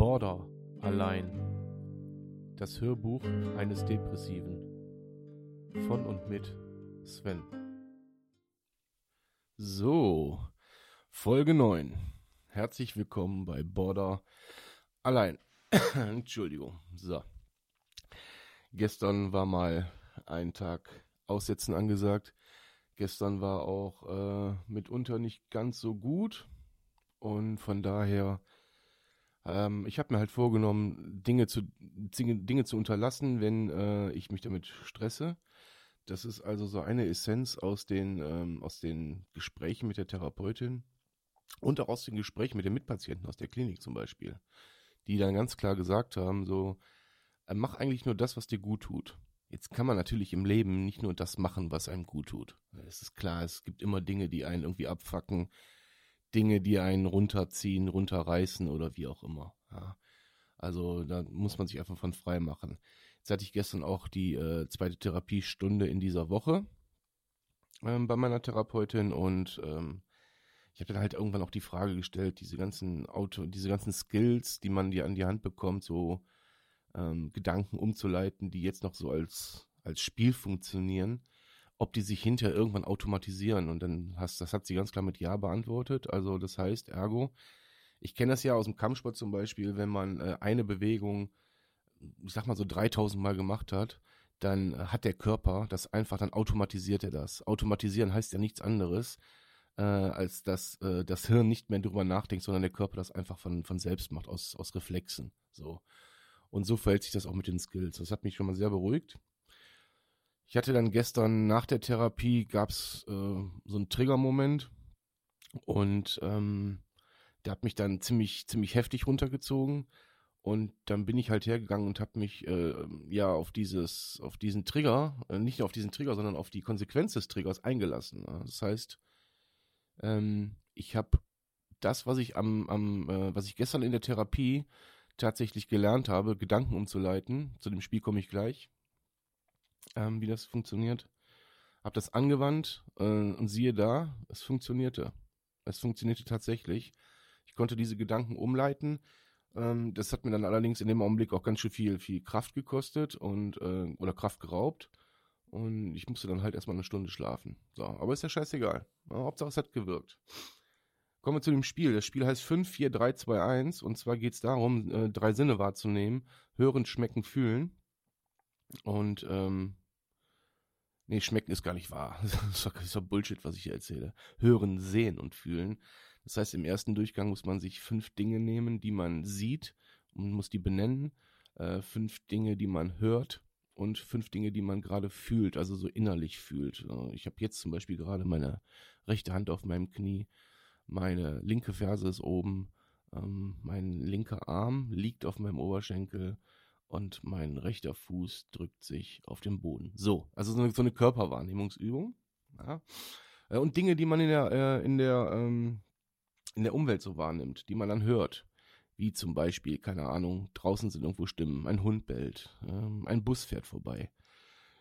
Border allein. Das Hörbuch eines Depressiven. Von und mit Sven. So, Folge 9. Herzlich willkommen bei Border allein. Entschuldigung. So. Gestern war mal ein Tag Aussetzen angesagt. Gestern war auch äh, mitunter nicht ganz so gut. Und von daher ähm, ich habe mir halt vorgenommen, Dinge zu, Dinge, zu unterlassen, wenn äh, ich mich damit stresse. Das ist also so eine Essenz aus den, ähm, aus den Gesprächen mit der Therapeutin und auch aus den Gesprächen mit den Mitpatienten aus der Klinik zum Beispiel, die dann ganz klar gesagt haben, so, äh, mach eigentlich nur das, was dir gut tut. Jetzt kann man natürlich im Leben nicht nur das machen, was einem gut tut. Es ist klar, es gibt immer Dinge, die einen irgendwie abfacken, Dinge, die einen runterziehen, runterreißen oder wie auch immer. Ja. Also da muss man sich einfach von frei machen. Jetzt hatte ich gestern auch die äh, zweite Therapiestunde in dieser Woche ähm, bei meiner Therapeutin und ähm, ich habe dann halt irgendwann auch die Frage gestellt, diese ganzen Auto, diese ganzen Skills, die man dir an die Hand bekommt, so ähm, Gedanken umzuleiten, die jetzt noch so als als Spiel funktionieren, ob die sich hinterher irgendwann automatisieren. Und dann hast, das hat sie ganz klar mit Ja beantwortet. Also das heißt, ergo, ich kenne das ja aus dem Kampfsport zum Beispiel, wenn man äh, eine Bewegung, ich sag mal so 3000 Mal gemacht hat, dann äh, hat der Körper das einfach, dann automatisiert er das. Automatisieren heißt ja nichts anderes, äh, als dass äh, das Hirn nicht mehr drüber nachdenkt, sondern der Körper das einfach von, von selbst macht, aus, aus Reflexen. So. Und so verhält sich das auch mit den Skills. Das hat mich schon mal sehr beruhigt. Ich hatte dann gestern nach der Therapie gab's äh, so einen Triggermoment und ähm, der hat mich dann ziemlich ziemlich heftig runtergezogen und dann bin ich halt hergegangen und habe mich äh, ja auf dieses auf diesen Trigger äh, nicht auf diesen Trigger sondern auf die Konsequenz des Triggers eingelassen. Das heißt, ähm, ich habe das, was ich am, am äh, was ich gestern in der Therapie tatsächlich gelernt habe, Gedanken umzuleiten. Zu dem Spiel komme ich gleich ähm, wie das funktioniert. Hab das angewandt äh, und siehe da, es funktionierte. Es funktionierte tatsächlich. Ich konnte diese Gedanken umleiten. Ähm, das hat mir dann allerdings in dem Augenblick auch ganz schön viel, viel Kraft gekostet und äh, oder Kraft geraubt. Und ich musste dann halt erstmal eine Stunde schlafen. So, aber ist ja scheißegal. Ja, Hauptsache es hat gewirkt. Kommen wir zu dem Spiel. Das Spiel heißt 5, 4, 3, 2, 1. Und zwar geht es darum, äh, drei Sinne wahrzunehmen. Hören, schmecken, fühlen. Und, ähm, nee, schmecken ist gar nicht wahr. Das ist doch Bullshit, was ich hier erzähle. Hören, sehen und fühlen. Das heißt, im ersten Durchgang muss man sich fünf Dinge nehmen, die man sieht und muss die benennen. Äh, fünf Dinge, die man hört und fünf Dinge, die man gerade fühlt, also so innerlich fühlt. Ich habe jetzt zum Beispiel gerade meine rechte Hand auf meinem Knie, meine linke Ferse ist oben, ähm, mein linker Arm liegt auf meinem Oberschenkel, und mein rechter Fuß drückt sich auf den Boden. So, also so eine, so eine Körperwahrnehmungsübung. Ja. Äh, und Dinge, die man in der, äh, in, der, ähm, in der Umwelt so wahrnimmt, die man dann hört. Wie zum Beispiel, keine Ahnung, draußen sind irgendwo Stimmen, ein Hund bellt, ähm, ein Bus fährt vorbei.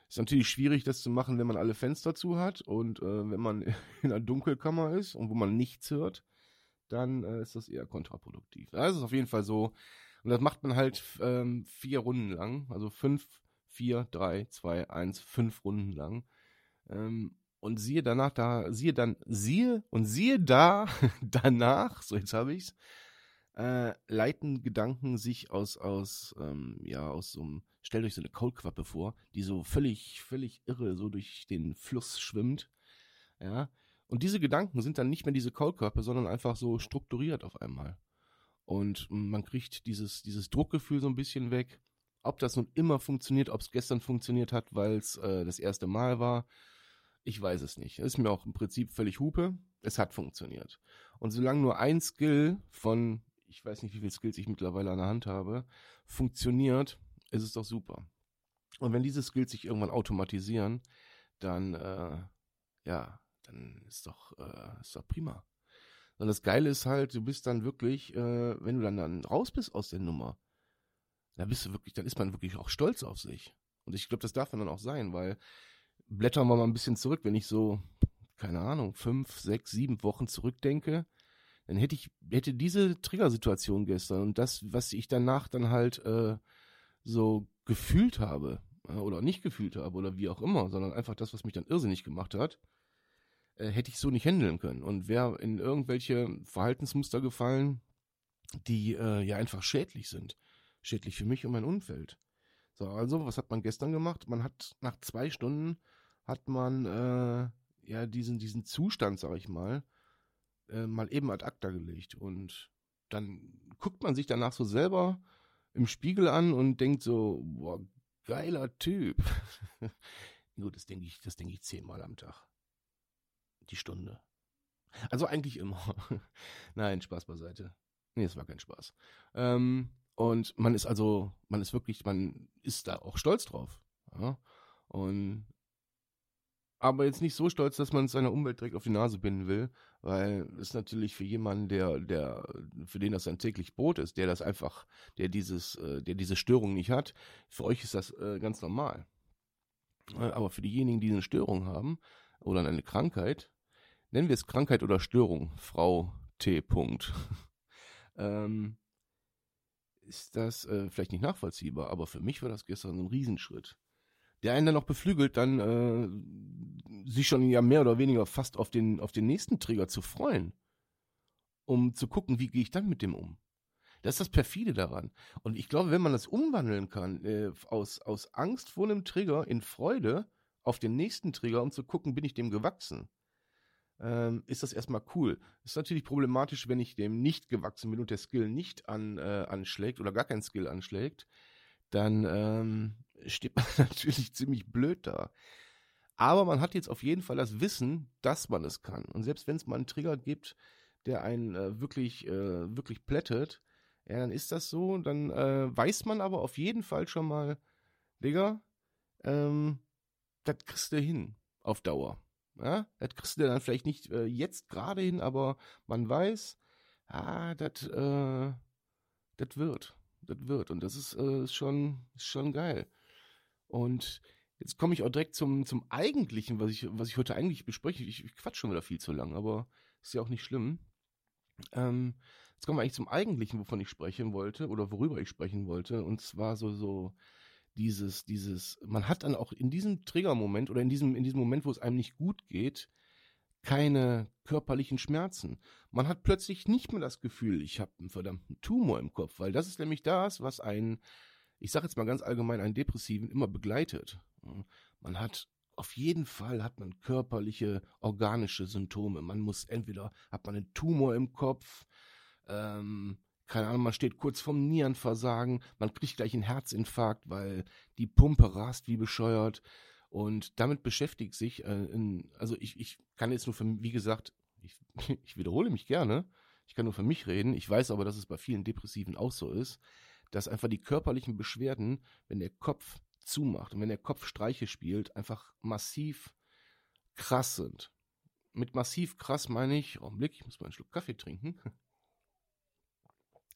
Ist natürlich schwierig, das zu machen, wenn man alle Fenster zu hat und äh, wenn man in einer Dunkelkammer ist und wo man nichts hört, dann ist das eher kontraproduktiv. Also es ist auf jeden Fall so, und das macht man halt ähm, vier Runden lang. Also fünf, vier, drei, zwei, eins, fünf Runden lang. Ähm, und siehe danach, da, siehe dann, siehe und siehe da danach, so jetzt habe ich's, äh, leiten Gedanken sich aus, aus, ähm, ja, aus so einem, stellt euch so eine Kaulquappe vor, die so völlig, völlig irre so durch den Fluss schwimmt. Ja. Und diese Gedanken sind dann nicht mehr diese Kaulquappe, sondern einfach so strukturiert auf einmal. Und man kriegt dieses, dieses Druckgefühl so ein bisschen weg. Ob das nun immer funktioniert, ob es gestern funktioniert hat, weil es äh, das erste Mal war, ich weiß es nicht. ist mir auch im Prinzip völlig Hupe. Es hat funktioniert. Und solange nur ein Skill von, ich weiß nicht, wie viele Skills ich mittlerweile an der Hand habe, funktioniert, ist es doch super. Und wenn diese Skills sich irgendwann automatisieren, dann, äh, ja, dann ist doch, äh, ist doch prima. Und das Geile ist halt, du bist dann wirklich, äh, wenn du dann, dann raus bist aus der Nummer, da bist du wirklich, dann ist man wirklich auch stolz auf sich. Und ich glaube, das darf man dann auch sein, weil blättern wir mal ein bisschen zurück, wenn ich so, keine Ahnung, fünf, sechs, sieben Wochen zurückdenke, dann hätte ich, hätte diese Triggersituation gestern und das, was ich danach dann halt äh, so gefühlt habe, äh, oder nicht gefühlt habe, oder wie auch immer, sondern einfach das, was mich dann irrsinnig gemacht hat, äh, hätte ich so nicht handeln können. Und wäre in irgendwelche Verhaltensmuster gefallen, die äh, ja einfach schädlich sind. Schädlich für mich und mein Umfeld. So, also, was hat man gestern gemacht? Man hat nach zwei Stunden hat man äh, ja diesen, diesen Zustand, sag ich mal, äh, mal eben ad acta gelegt. Und dann guckt man sich danach so selber im Spiegel an und denkt so, boah, geiler Typ. Gut, das denke ich, das denke ich zehnmal am Tag. Die Stunde. Also eigentlich immer. Nein, Spaß beiseite. Nee, es war kein Spaß. Ähm, und man ist also, man ist wirklich, man ist da auch stolz drauf. Ja? Und aber jetzt nicht so stolz, dass man es seiner Umwelt direkt auf die Nase binden will, weil es natürlich für jemanden, der, der, für den das sein täglich Brot ist, der das einfach, der dieses, äh, der diese Störung nicht hat, für euch ist das äh, ganz normal. Aber für diejenigen, die eine Störung haben oder eine Krankheit, nennen wir es Krankheit oder Störung, Frau T. Punkt, ähm, ist das äh, vielleicht nicht nachvollziehbar, aber für mich war das gestern ein Riesenschritt der einen dann noch beflügelt, dann äh, sich schon ja mehr oder weniger fast auf den, auf den nächsten Trigger zu freuen, um zu gucken, wie gehe ich dann mit dem um. Das ist das perfide daran. Und ich glaube, wenn man das umwandeln kann, äh, aus, aus Angst vor einem Trigger in Freude auf den nächsten Trigger, um zu gucken, bin ich dem gewachsen, ähm, ist das erstmal cool. Ist natürlich problematisch, wenn ich dem nicht gewachsen bin und der Skill nicht an, äh, anschlägt oder gar kein Skill anschlägt, dann ähm, steht man natürlich ziemlich blöd da. Aber man hat jetzt auf jeden Fall das Wissen, dass man es kann. Und selbst wenn es mal einen Trigger gibt, der einen äh, wirklich, äh, wirklich plättet, ja, dann ist das so. Dann äh, weiß man aber auf jeden Fall schon mal, Digga, ähm, das kriegst du hin auf Dauer. Ja, das kriegst du dann vielleicht nicht äh, jetzt gerade hin, aber man weiß, ah, das äh, wird. Das wird. Und das ist, äh, schon, schon geil. Und jetzt komme ich auch direkt zum, zum Eigentlichen, was ich, was ich heute eigentlich bespreche. Ich, ich quatsch schon wieder viel zu lang, aber ist ja auch nicht schlimm. Ähm, jetzt kommen wir eigentlich zum Eigentlichen, wovon ich sprechen wollte oder worüber ich sprechen wollte. Und zwar so, so dieses, dieses, man hat dann auch in diesem Triggermoment oder in diesem, in diesem Moment, wo es einem nicht gut geht, keine körperlichen Schmerzen. Man hat plötzlich nicht mehr das Gefühl, ich habe einen verdammten Tumor im Kopf, weil das ist nämlich das, was einen ich sage jetzt mal ganz allgemein, einen Depressiven immer begleitet. Man hat auf jeden Fall hat man körperliche, organische Symptome. Man muss entweder hat man einen Tumor im Kopf, ähm, keine Ahnung, man steht kurz vorm Nierenversagen, man kriegt gleich einen Herzinfarkt, weil die Pumpe rast wie bescheuert. Und damit beschäftigt sich, äh, in, also ich, ich kann jetzt nur für, wie gesagt, ich, ich wiederhole mich gerne, ich kann nur für mich reden, ich weiß aber, dass es bei vielen Depressiven auch so ist dass einfach die körperlichen Beschwerden, wenn der Kopf zumacht und wenn der Kopf Streiche spielt, einfach massiv krass sind. Mit massiv krass meine ich, Augenblick, ich muss mal einen Schluck Kaffee trinken.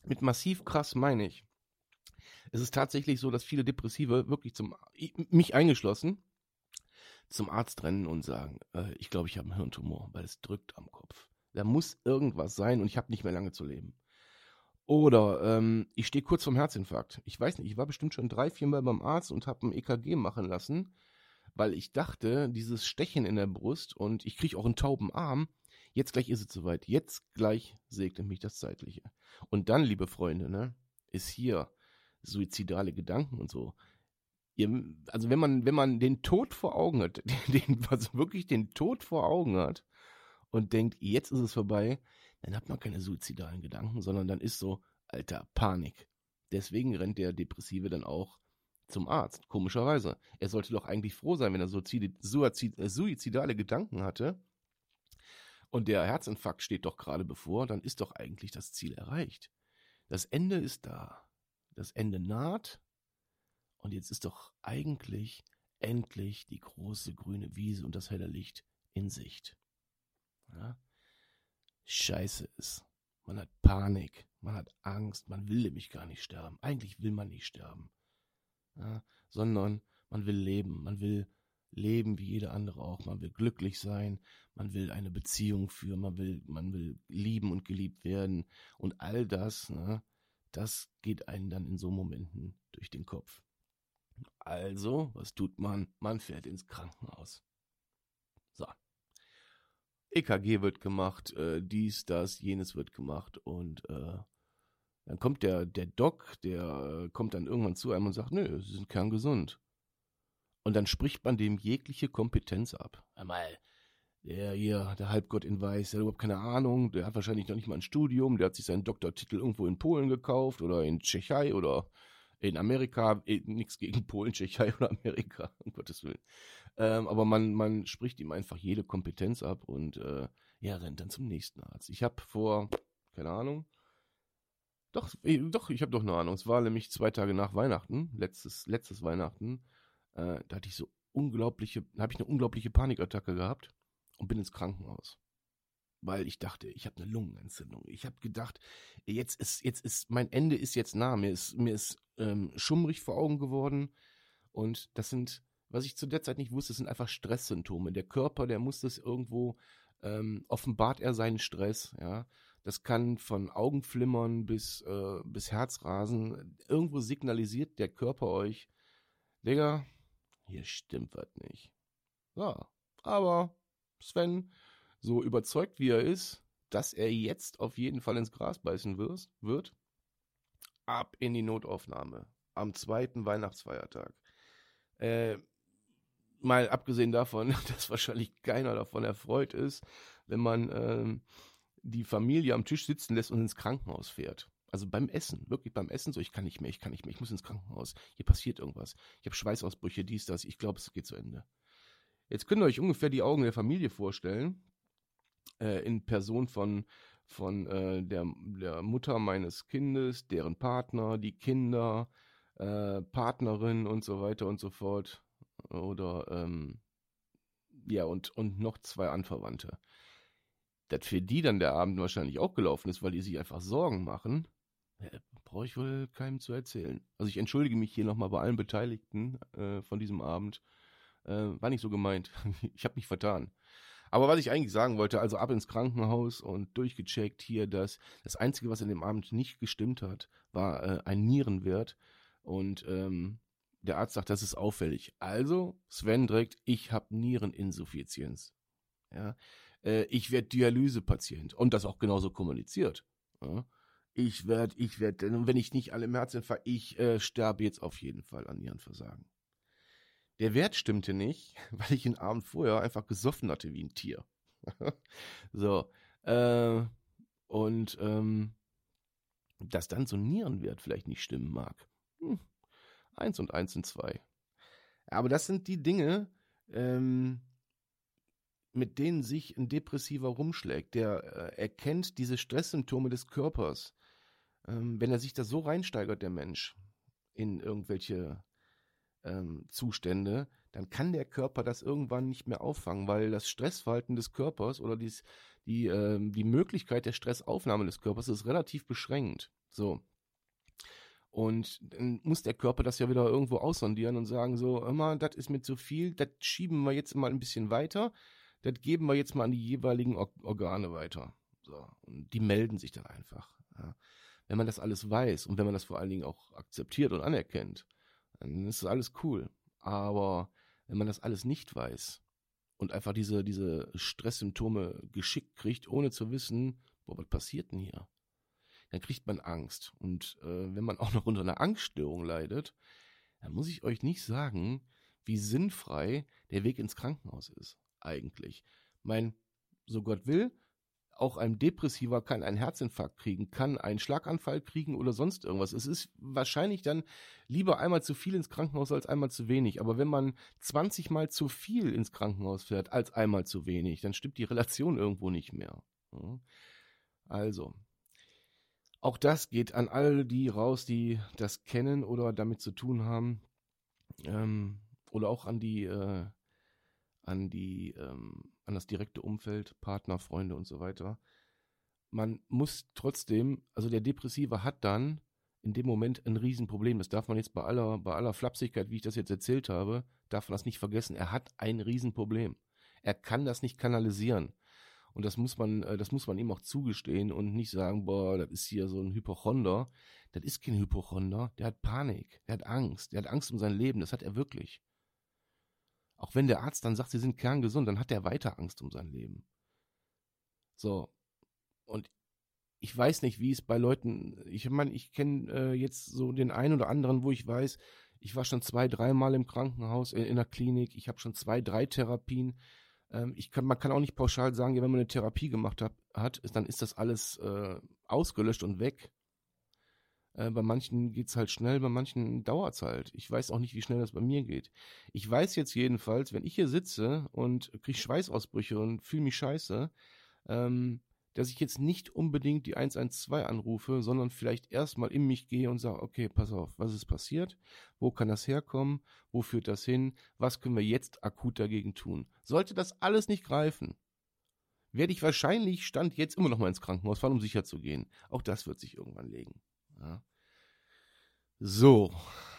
Mit massiv krass meine ich, es ist tatsächlich so, dass viele Depressive wirklich zum, mich eingeschlossen, zum Arzt rennen und sagen, äh, ich glaube, ich habe einen Hirntumor, weil es drückt am Kopf. Da muss irgendwas sein und ich habe nicht mehr lange zu leben. Oder ähm, ich stehe kurz vorm Herzinfarkt. Ich weiß nicht, ich war bestimmt schon drei, vier Mal beim Arzt und habe ein EKG machen lassen, weil ich dachte, dieses Stechen in der Brust und ich kriege auch einen tauben Arm, jetzt gleich ist es soweit. Jetzt gleich segnet mich das Zeitliche. Und dann, liebe Freunde, ne, ist hier suizidale Gedanken und so. Ihr, also wenn man, wenn man den Tod vor Augen hat, den, also wirklich den Tod vor Augen hat und denkt, jetzt ist es vorbei, dann hat man keine suizidalen Gedanken, sondern dann ist so, alter, Panik. Deswegen rennt der Depressive dann auch zum Arzt, komischerweise. Er sollte doch eigentlich froh sein, wenn er suizid, äh, suizidale Gedanken hatte. Und der Herzinfarkt steht doch gerade bevor, dann ist doch eigentlich das Ziel erreicht. Das Ende ist da. Das Ende naht. Und jetzt ist doch eigentlich endlich die große grüne Wiese und das helle Licht in Sicht. Ja? scheiße ist. Man hat Panik, man hat Angst, man will nämlich gar nicht sterben. Eigentlich will man nicht sterben. Ja, sondern man will leben, man will leben wie jeder andere auch. Man will glücklich sein, man will eine Beziehung führen, man will, man will lieben und geliebt werden. Und all das, ne, das geht einem dann in so Momenten durch den Kopf. Also, was tut man? Man fährt ins Krankenhaus. So. EKG wird gemacht, äh, dies, das, jenes wird gemacht und äh, dann kommt der, der Doc, der äh, kommt dann irgendwann zu einem und sagt, nö, Sie sind kerngesund. Und dann spricht man dem jegliche Kompetenz ab. Einmal, der hier, der Halbgott in Weiß, der hat überhaupt keine Ahnung, der hat wahrscheinlich noch nicht mal ein Studium, der hat sich seinen Doktortitel irgendwo in Polen gekauft oder in Tschechei oder in Amerika, eh, nichts gegen Polen, Tschechei oder Amerika, um Gottes Willen. Ähm, aber man, man spricht ihm einfach jede Kompetenz ab und äh, ja, rennt dann zum nächsten Arzt. Ich habe vor, keine Ahnung, doch, eh, doch, ich habe doch eine Ahnung. Es war nämlich zwei Tage nach Weihnachten, letztes, letztes Weihnachten. Äh, da hatte ich so unglaubliche, habe ich eine unglaubliche Panikattacke gehabt und bin ins Krankenhaus. Weil ich dachte, ich habe eine Lungenentzündung. Ich habe gedacht, jetzt ist, jetzt ist, mein Ende ist jetzt nah. Mir ist, mir ist ähm, schummrig vor Augen geworden. Und das sind, was ich zu der Zeit nicht wusste, sind einfach Stresssymptome. Der Körper, der muss das irgendwo, ähm, offenbart er seinen Stress, ja. Das kann von Augenflimmern bis, äh, bis Herzrasen. Irgendwo signalisiert der Körper euch, Digga, hier stimmt was nicht. Ja, aber Sven, so überzeugt wie er ist, dass er jetzt auf jeden Fall ins Gras beißen wird, ab in die Notaufnahme am zweiten Weihnachtsfeiertag. Äh, mal abgesehen davon, dass wahrscheinlich keiner davon erfreut ist, wenn man äh, die Familie am Tisch sitzen lässt und ins Krankenhaus fährt. Also beim Essen, wirklich beim Essen, so ich kann nicht mehr, ich kann nicht mehr, ich muss ins Krankenhaus. Hier passiert irgendwas. Ich habe Schweißausbrüche, dies, das. Ich glaube, es geht zu Ende. Jetzt könnt ihr euch ungefähr die Augen der Familie vorstellen, äh, in Person von, von äh, der, der Mutter meines Kindes, deren Partner, die Kinder, äh, Partnerin und so weiter und so fort. Oder ähm, ja, und, und noch zwei Anverwandte. Dass für die dann der Abend wahrscheinlich auch gelaufen ist, weil die sich einfach Sorgen machen, brauche ich wohl keinem zu erzählen. Also ich entschuldige mich hier nochmal bei allen Beteiligten äh, von diesem Abend. Äh, war nicht so gemeint. ich habe mich vertan. Aber was ich eigentlich sagen wollte, also ab ins Krankenhaus und durchgecheckt hier, dass das Einzige, was in dem Abend nicht gestimmt hat, war äh, ein Nierenwert. Und ähm, der Arzt sagt, das ist auffällig. Also, Sven direkt, ich habe Niereninsuffizienz. Ja, äh, ich werde Dialysepatient. Und das auch genauso kommuniziert. Ja ich werde, ich werde, wenn ich nicht alle im Herzinfarkt, ich äh, sterbe jetzt auf jeden Fall an Nierenversagen. Der Wert stimmte nicht, weil ich den Abend vorher einfach gesoffen hatte wie ein Tier. so, äh, und ähm, dass dann so ein Nierenwert vielleicht nicht stimmen mag. Hm. Eins und eins sind zwei. Aber das sind die Dinge, ähm, mit denen sich ein Depressiver rumschlägt. Der äh, erkennt diese Stresssymptome des Körpers ähm, wenn er sich da so reinsteigert, der Mensch, in irgendwelche ähm, Zustände, dann kann der Körper das irgendwann nicht mehr auffangen, weil das Stressverhalten des Körpers oder dies, die, ähm, die Möglichkeit der Stressaufnahme des Körpers ist relativ beschränkt. So. Und dann muss der Körper das ja wieder irgendwo aussondieren und sagen so, immer, das ist mir zu viel, das schieben wir jetzt mal ein bisschen weiter, das geben wir jetzt mal an die jeweiligen Organe weiter. So. Und die melden sich dann einfach. Ja wenn man das alles weiß und wenn man das vor allen Dingen auch akzeptiert und anerkennt, dann ist alles cool. Aber wenn man das alles nicht weiß und einfach diese, diese Stresssymptome geschickt kriegt, ohne zu wissen, boah, was passiert denn hier? Dann kriegt man Angst. Und äh, wenn man auch noch unter einer Angststörung leidet, dann muss ich euch nicht sagen, wie sinnfrei der Weg ins Krankenhaus ist, eigentlich. Mein, so Gott will, auch ein Depressiver kann einen Herzinfarkt kriegen, kann einen Schlaganfall kriegen oder sonst irgendwas. Es ist wahrscheinlich dann lieber einmal zu viel ins Krankenhaus als einmal zu wenig. Aber wenn man 20 Mal zu viel ins Krankenhaus fährt als einmal zu wenig, dann stimmt die Relation irgendwo nicht mehr. Also, auch das geht an all die raus, die das kennen oder damit zu tun haben. Ähm, oder auch an die, äh, an die, ähm, an das direkte Umfeld, Partner, Freunde und so weiter. Man muss trotzdem, also der Depressive hat dann in dem Moment ein Riesenproblem. Das darf man jetzt bei aller, bei aller Flapsigkeit, wie ich das jetzt erzählt habe, darf man das nicht vergessen. Er hat ein Riesenproblem. Er kann das nicht kanalisieren. Und das muss man, äh, das muss man ihm auch zugestehen und nicht sagen, boah, das ist hier so ein Hypochonder. Das ist kein Hypochonder. Der hat Panik. Der hat Angst. Der hat Angst um sein Leben. Das hat er wirklich. Auch wenn der Arzt dann sagt, sie sind kerngesund, dann hat er weiter Angst um sein Leben. So. Und ich weiß nicht, wie es bei Leuten, ich meine, ich kenne äh, jetzt so den einen oder anderen, wo ich weiß, ich war schon zwei, dreimal im Krankenhaus, in, in der Klinik, ich habe schon zwei, drei Therapien. Ähm, ich kann, man kann auch nicht pauschal sagen, ja, wenn man eine Therapie gemacht hat, hat ist, dann ist das alles äh, ausgelöscht und weg. Äh, bei manchen geht es halt schnell, bei manchen dauert es halt. Ich weiß auch nicht, wie schnell das bei mir geht. Ich weiß jetzt jedenfalls, wenn ich hier sitze und kriege Schweißausbrüche und fühle mich scheiße, ähm, dass ich jetzt nicht unbedingt die 112 anrufe, sondern vielleicht erstmal in mich gehe und sage, okay, pass auf, was ist passiert? Wo kann das herkommen? Wo führt das hin? Was können wir jetzt akut dagegen tun? Sollte das alles nicht greifen, werde ich wahrscheinlich Stand jetzt immer noch mal ins Krankenhaus fahren, um sicher zu gehen. Auch das wird sich irgendwann legen. Ja. So,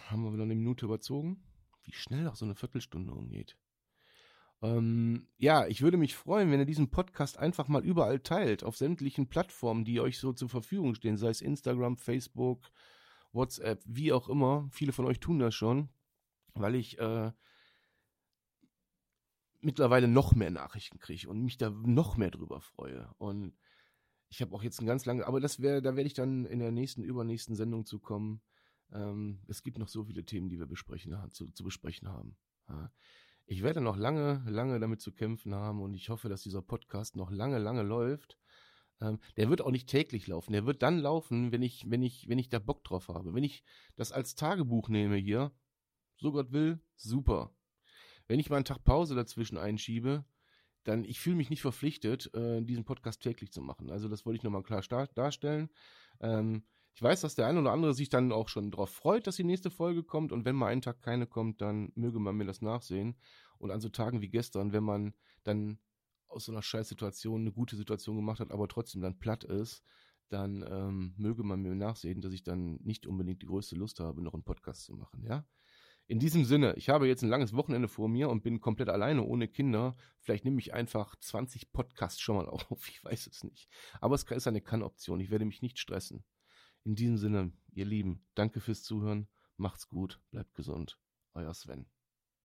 haben wir wieder eine Minute überzogen? Wie schnell auch so eine Viertelstunde umgeht. Ähm, ja, ich würde mich freuen, wenn ihr diesen Podcast einfach mal überall teilt, auf sämtlichen Plattformen, die euch so zur Verfügung stehen, sei es Instagram, Facebook, WhatsApp, wie auch immer. Viele von euch tun das schon, weil ich äh, mittlerweile noch mehr Nachrichten kriege und mich da noch mehr drüber freue. Und ich habe auch jetzt ein ganz lange, aber das wäre, da werde ich dann in der nächsten, übernächsten Sendung zu kommen. Ähm, es gibt noch so viele Themen, die wir besprechen, zu, zu besprechen haben. Ja ich werde noch lange, lange damit zu kämpfen haben und ich hoffe, dass dieser Podcast noch lange, lange läuft. Ähm, der wird auch nicht täglich laufen. Der wird dann laufen, wenn ich, wenn ich, wenn ich da Bock drauf habe. Wenn ich das als Tagebuch nehme hier, so Gott will, super. Wenn ich mal einen Tag Pause dazwischen einschiebe, dann ich fühle mich nicht verpflichtet, äh, diesen Podcast täglich zu machen. Also das wollte ich nochmal klar darstellen. Ähm, ich weiß, dass der eine oder andere sich dann auch schon darauf freut, dass die nächste Folge kommt. Und wenn mal einen Tag keine kommt, dann möge man mir das nachsehen. Und an so Tagen wie gestern, wenn man dann aus so einer Scheißsituation eine gute Situation gemacht hat, aber trotzdem dann platt ist, dann ähm, möge man mir nachsehen, dass ich dann nicht unbedingt die größte Lust habe, noch einen Podcast zu machen, ja? In diesem Sinne, ich habe jetzt ein langes Wochenende vor mir und bin komplett alleine, ohne Kinder. Vielleicht nehme ich einfach 20 Podcasts schon mal auf, ich weiß es nicht. Aber es ist eine Kann-Option, ich werde mich nicht stressen. In diesem Sinne, ihr Lieben, danke fürs Zuhören, macht's gut, bleibt gesund. Euer Sven.